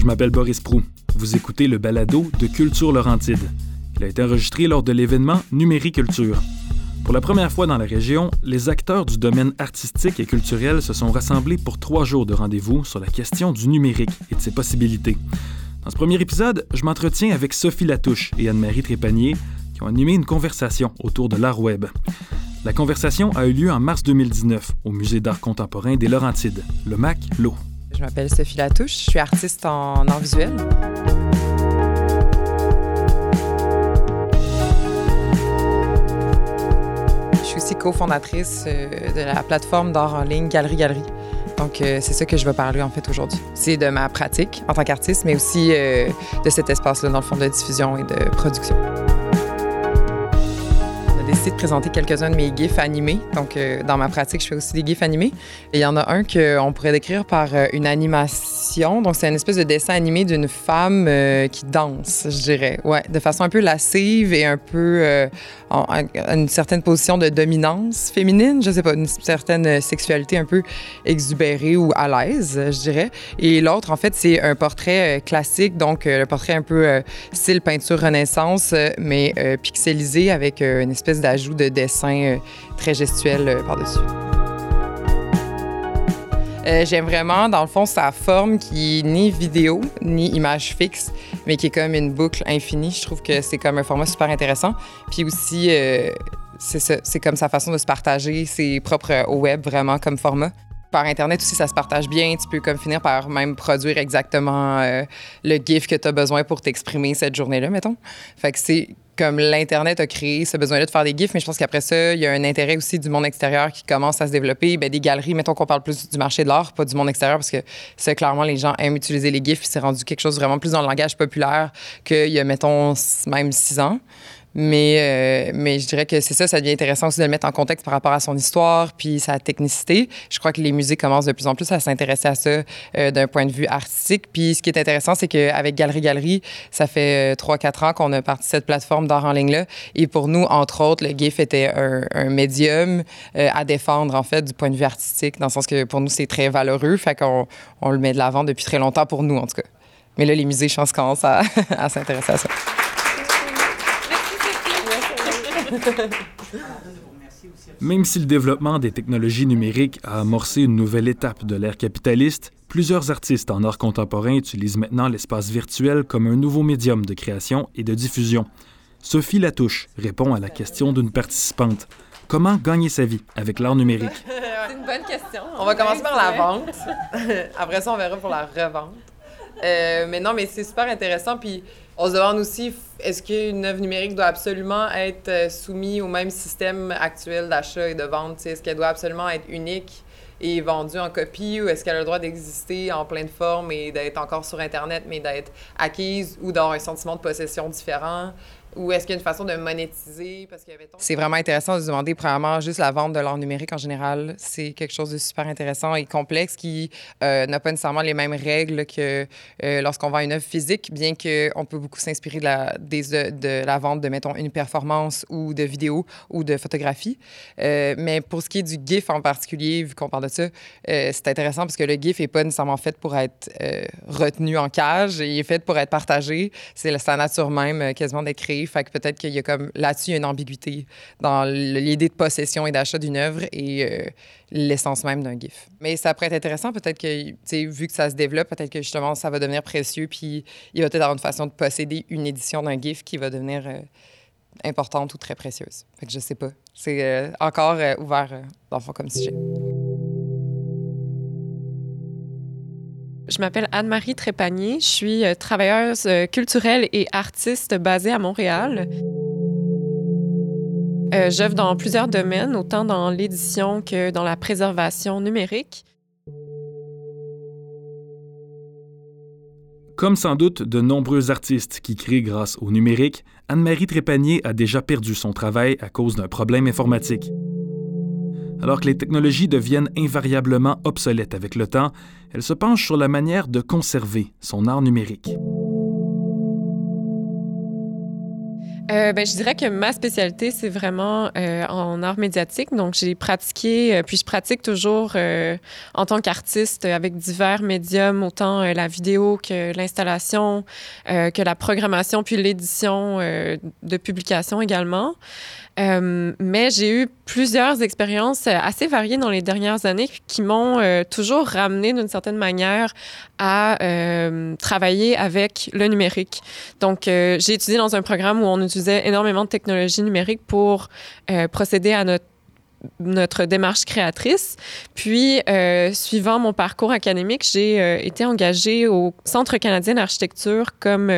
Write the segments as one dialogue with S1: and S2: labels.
S1: Je m'appelle Boris Prou. Vous écoutez le balado de Culture Laurentide. Il a été enregistré lors de l'événement Numériculture. Pour la première fois dans la région, les acteurs du domaine artistique et culturel se sont rassemblés pour trois jours de rendez-vous sur la question du numérique et de ses possibilités. Dans ce premier épisode, je m'entretiens avec Sophie Latouche et Anne-Marie Trépanier qui ont animé une conversation autour de l'art web. La conversation a eu lieu en mars 2019 au Musée d'art contemporain des Laurentides, le MAC LO.
S2: Je m'appelle Sophie Latouche, je suis artiste en art visuel. Je suis aussi cofondatrice euh, de la plateforme d'art en ligne Galerie Galerie. Donc, euh, c'est ça que je vais parler en fait aujourd'hui. C'est de ma pratique en tant qu'artiste, mais aussi euh, de cet espace-là dans le fond de diffusion et de production de présenter quelques-uns de mes gifs animés. Donc, euh, dans ma pratique, je fais aussi des gifs animés. Et il y en a un qu'on pourrait décrire par euh, une animation. Donc, c'est une espèce de dessin animé d'une femme euh, qui danse, je dirais. Ouais, de façon un peu lascive et un peu en, une certaine position de dominance féminine. Je sais pas, une certaine sexualité un peu exubérée ou à l'aise, je dirais. Et l'autre, en fait, c'est un portrait classique. Donc, le portrait un peu style peinture renaissance, mais pixelisé avec une espèce d'ajout de dessin euh, très gestuel euh, par-dessus. Euh, j'aime vraiment, dans le fond, sa forme qui n'est ni vidéo ni image fixe, mais qui est comme une boucle infinie. Je trouve que c'est comme un format super intéressant. Puis aussi, c'est comme sa façon de se partager, c'est propre au web vraiment comme format. Par Internet aussi, ça se partage bien. Tu peux comme finir par même produire exactement le GIF que tu as besoin pour t'exprimer cette journée-là, mettons. Fait que c'est comme l'Internet a créé ce besoin-là de faire des GIFs, mais je pense qu'après ça, il y a un intérêt aussi du monde extérieur qui commence à se développer. Bien, des galeries, mettons qu'on parle plus du marché de l'art, pas du monde extérieur, parce que c'est clairement, les gens aiment utiliser les GIFs, c'est rendu quelque chose vraiment plus dans le langage populaire qu'il y a, mettons, même six ans. Mais, euh, mais je dirais que c'est ça, ça devient intéressant aussi de le mettre en contexte par rapport à son histoire puis sa technicité. Je crois que les musées commencent de plus en plus à s'intéresser à ça euh, d'un point de vue artistique. Puis ce qui est intéressant, c'est qu'avec Galerie Galerie, ça fait 3-4 euh, ans qu'on a parti cette plateforme d'art en ligne-là. Et pour nous, entre autres, le GIF était un, un médium à défendre, en fait, du point de vue artistique, dans le sens que pour nous, c'est très valeureux. Fait qu'on on le met de l'avant depuis très longtemps pour nous, en tout cas. Mais là, les musées, je pense, commencent à, à s'intéresser à ça.
S1: Même si le développement des technologies numériques a amorcé une nouvelle étape de l'ère capitaliste, plusieurs artistes en art contemporain utilisent maintenant l'espace virtuel comme un nouveau médium de création et de diffusion. Sophie Latouche répond à la question d'une participante. Comment gagner sa vie avec l'art numérique?
S2: C'est une bonne question. On va commencer par la vente. Après ça, on verra pour la revente. Euh, mais non, mais c'est super intéressant. Puis on se demande aussi, est-ce qu'une œuvre numérique doit absolument être euh, soumise au même système actuel d'achat et de vente? Est-ce qu'elle doit absolument être unique et vendue en copie ou est-ce qu'elle a le droit d'exister en pleine forme et d'être encore sur Internet, mais d'être acquise ou d'avoir un sentiment de possession différent? Ou est-ce qu'il y a une façon de monétiser? C'est vraiment intéressant de se demander, premièrement, juste la vente de l'art numérique en général. C'est quelque chose de super intéressant et complexe qui euh, n'a pas nécessairement les mêmes règles que euh, lorsqu'on vend une œuvre physique, bien qu'on peut beaucoup s'inspirer de la, de la vente de, mettons, une performance ou de vidéo ou de photographie. Euh, mais pour ce qui est du GIF en particulier, vu qu'on parle de ça, c'est intéressant parce que le GIF n'est pas nécessairement fait pour être retenu en cage. Il est fait pour être partagé. C'est sa nature même quasiment d'être créé fait que peut-être qu'il y a comme là-dessus une ambiguïté dans l'idée de possession et d'achat d'une œuvre et euh, l'essence même d'un GIF. Mais ça pourrait être intéressant, peut-être que, vu que ça se développe, peut-être que justement ça va devenir précieux, puis il va peut-être avoir une façon de posséder une édition d'un GIF qui va devenir euh, importante ou très précieuse. Fait que je sais pas. C'est euh, encore ouvert dans le fond comme sujet.
S3: Je m'appelle Anne-Marie Trépanier. Je suis euh, travailleuse euh, culturelle et artiste basée à Montréal. Euh, J'œuvre dans plusieurs domaines, autant dans l'édition que dans la préservation numérique.
S1: Comme sans doute de nombreux artistes qui créent grâce au numérique, Anne-Marie Trépanier a déjà perdu son travail à cause d'un problème informatique. Alors que les technologies deviennent invariablement obsolètes avec le temps, elle se penche sur la manière de conserver son art numérique.
S3: Euh, ben, je dirais que ma spécialité, c'est vraiment euh, en art médiatique. Donc, j'ai pratiqué, euh, puis je pratique toujours en tant qu'artiste avec divers médiums, autant la vidéo que l'installation, que la programmation, puis l'édition de publication également. Euh, mais j'ai eu plusieurs expériences assez variées dans les dernières années qui m'ont euh, toujours ramené d'une certaine manière à euh, travailler avec le numérique. Donc, j'ai étudié dans un programme où on utilisait énormément de technologies numériques pour procéder à notre démarche créatrice. Puis, suivant mon parcours académique, j'ai été engagée au Centre canadien d'architecture comme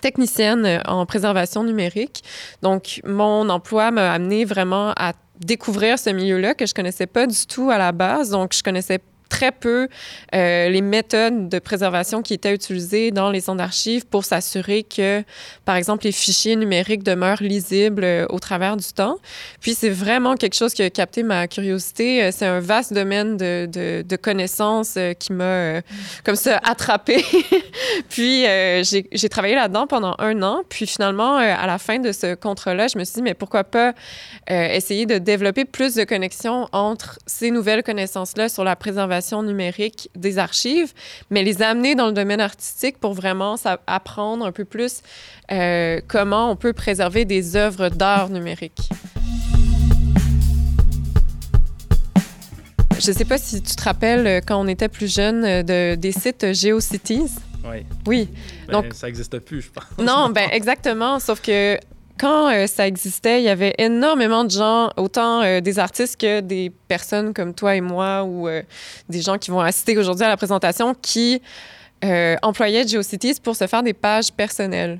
S3: technicienne en préservation numérique. Donc, mon emploi m'a amené vraiment à découvrir ce milieu-là que je connaissais pas du tout à la base. Donc, je connaissais très peu euh, les méthodes de préservation qui étaient utilisées dans les centres d'archives pour s'assurer que, par exemple, les fichiers numériques demeurent lisibles euh, au travers du temps. Puis c'est vraiment quelque chose qui a capté ma curiosité. Euh, c'est un vaste domaine de, de, de connaissances qui m'a comme ça attrapé. puis j'ai travaillé là-dedans pendant un an. Puis finalement, à la fin de ce contrat-là, je me suis dit, mais pourquoi pas essayer de développer plus de connexions entre ces nouvelles connaissances-là sur la préservation numérique des archives, mais les amener dans le domaine artistique pour vraiment apprendre un peu plus euh, comment on peut préserver des œuvres d'art numérique. Je ne sais pas si tu te rappelles euh, quand on était plus jeune euh, de, des sites GeoCities.
S1: Oui.
S3: Oui.
S1: Ben, Donc, ça n'existe plus, je pense.
S3: Non, ben exactement. Sauf que quand euh, ça existait, il y avait énormément de gens, autant euh, des artistes que des personnes comme toi et moi ou euh, des gens qui vont assister aujourd'hui à la présentation qui employaient GeoCities pour se faire des pages personnelles.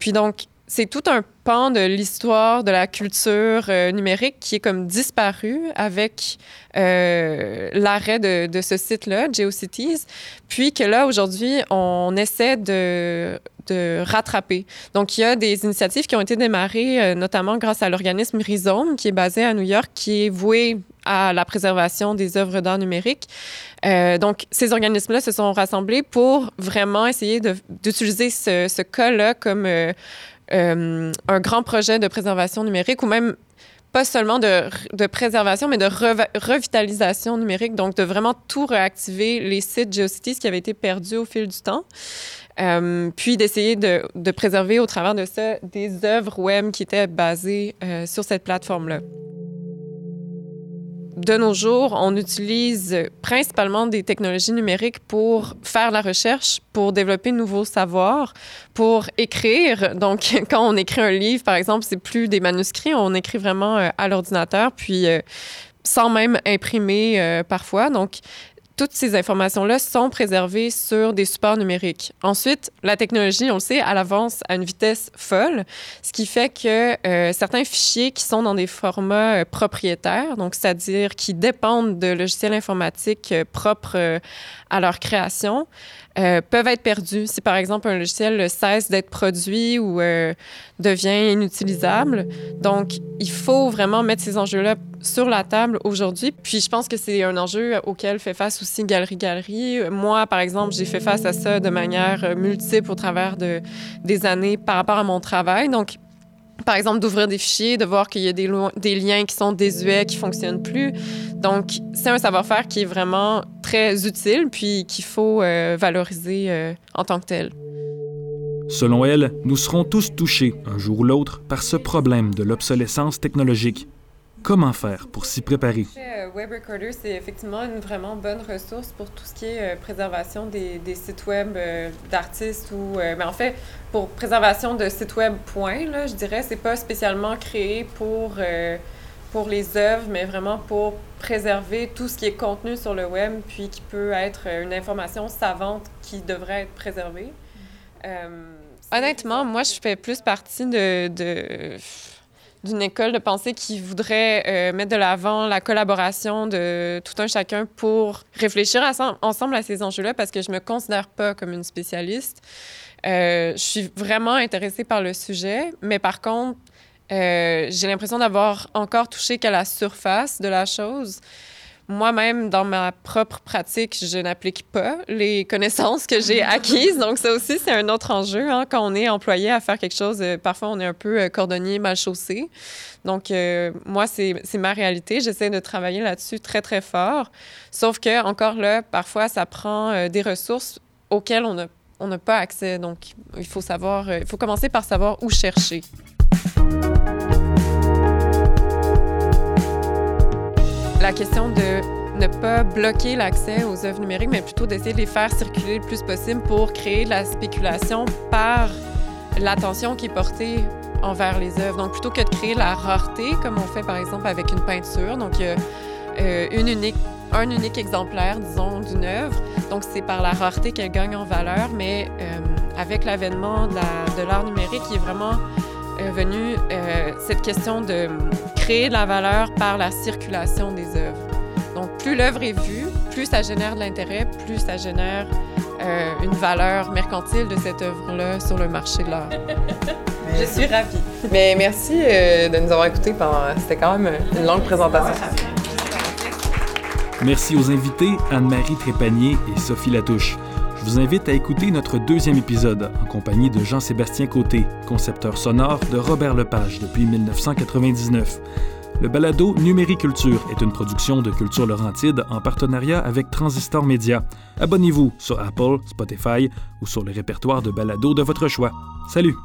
S3: Puis donc, c'est tout un de l'histoire de la culture euh, numérique qui est comme disparu avec euh, l'arrêt de, ce site-là, GeoCities, puis que là, aujourd'hui, on essaie de, de, rattraper. Donc, il y a des initiatives qui ont été démarrées, euh, notamment grâce à l'organisme Rhizome, qui est basé à New York, qui est voué à la préservation des œuvres d'art numérique. Donc, ces organismes-là se sont rassemblés pour vraiment essayer d'utiliser ce, ce cas-là comme un grand projet de préservation numérique ou même pas seulement de, préservation, mais de revitalisation numérique, donc de vraiment tout réactiver les sites GeoCities qui avaient été perdus au fil du temps, euh, puis d'essayer de, de, préserver au travers de ça des œuvres web qui étaient basées euh, sur cette plateforme-là de nos jours, on utilise principalement des technologies numériques pour faire la recherche, pour développer de nouveaux savoirs, pour écrire. Donc, quand on écrit un livre, par exemple, c'est plus des manuscrits, on écrit vraiment euh, à l'ordinateur, puis euh, sans même imprimer euh, parfois. Donc, toutes ces informations-là sont préservées sur des supports numériques. Ensuite, la technologie, on le sait, elle avance à une vitesse folle, ce qui fait que euh, certains fichiers qui sont dans des formats euh, propriétaires, donc c'est-à-dire qui dépendent de logiciels informatiques euh, propres à leur création, peuvent être perdus si, par exemple, un logiciel cesse d'être produit ou devient inutilisable. Donc, il faut vraiment mettre ces enjeux-là sur la table aujourd'hui. Puis, je pense que c'est un enjeu auquel fait face aussi Galerie Galerie. Moi, par exemple, j'ai fait face à ça de manière multiple au travers de, des années par rapport à mon travail. Donc, par exemple, d'ouvrir des fichiers, de voir qu'il y a des, liens qui sont désuets, qui fonctionnent plus. Donc, c'est un savoir-faire qui est vraiment très utile, puis qu'il faut euh, valoriser euh, en tant que tel.
S1: Selon elle, nous serons tous touchés, un jour ou l'autre, par ce problème de l'obsolescence technologique Comment faire pour s'y préparer?
S3: Euh, Web Recorder, c'est effectivement une vraiment bonne ressource pour tout ce qui est euh, préservation des, des, sites web euh, d'artistes ou, mais en fait, pour préservation de sites web, point, là, je dirais, c'est pas spécialement créé pour, pour les œuvres, mais vraiment pour préserver tout ce qui est contenu sur le web, puis qui peut être une information savante qui devrait être préservée. Honnêtement, moi, je fais plus partie de, de d'une école de pensée qui voudrait euh, mettre de l'avant la collaboration de tout un chacun pour réfléchir ensemble à ces enjeux-là parce que je me considère pas comme une spécialiste. Euh, je suis vraiment intéressée par le sujet, mais par contre, euh, j'ai l'impression d'avoir encore touché qu'à la surface de la chose. Moi-même, dans ma propre pratique, je n'applique pas les connaissances que j'ai acquises. Donc, ça aussi, c'est un autre enjeu. Hein. Quand on est employé à faire quelque chose, euh, parfois, on est un peu euh, cordonnier, mal chaussé. Donc, euh, moi, c'est ma réalité. J'essaie de travailler là-dessus très, très fort. Sauf que, encore là, parfois, ça prend des ressources auxquelles on n'a on pas accès. Donc, il faut savoir, il faut commencer par savoir où chercher. La question de ne pas bloquer l'accès aux œuvres numériques, mais plutôt d'essayer de les faire circuler le plus possible pour créer de la spéculation par l'attention qui est portée envers les œuvres. Donc, plutôt que de créer la rareté, comme on fait par exemple avec une peinture, donc il y a euh, un unique exemplaire, disons, d'une œuvre. Donc, c'est par la rareté qu'elle gagne en valeur, mais euh, avec l'avènement de l'art numérique, qui est vraiment est venue euh, cette question de créer de la valeur par la circulation des œuvres. Donc, plus l'œuvre est vue, plus ça génère de l'intérêt, plus ça génère euh, une valeur mercantile de cette œuvre-là sur le marché de l'art. Je suis ravie.
S2: Mais merci euh, de nous avoir écoutés pendant. C'était quand même une longue présentation.
S1: Merci aux invités Anne-Marie Trépanier et Sophie Latouche. Je vous invite à écouter notre deuxième épisode en compagnie de Jean-Sébastien Côté, concepteur sonore de Robert Lepage depuis 1999. Le balado Numériculture est une production de Culture Laurentide en partenariat avec Transistor Média. Abonnez-vous sur Apple, Spotify ou sur le répertoire de balado de votre choix. Salut!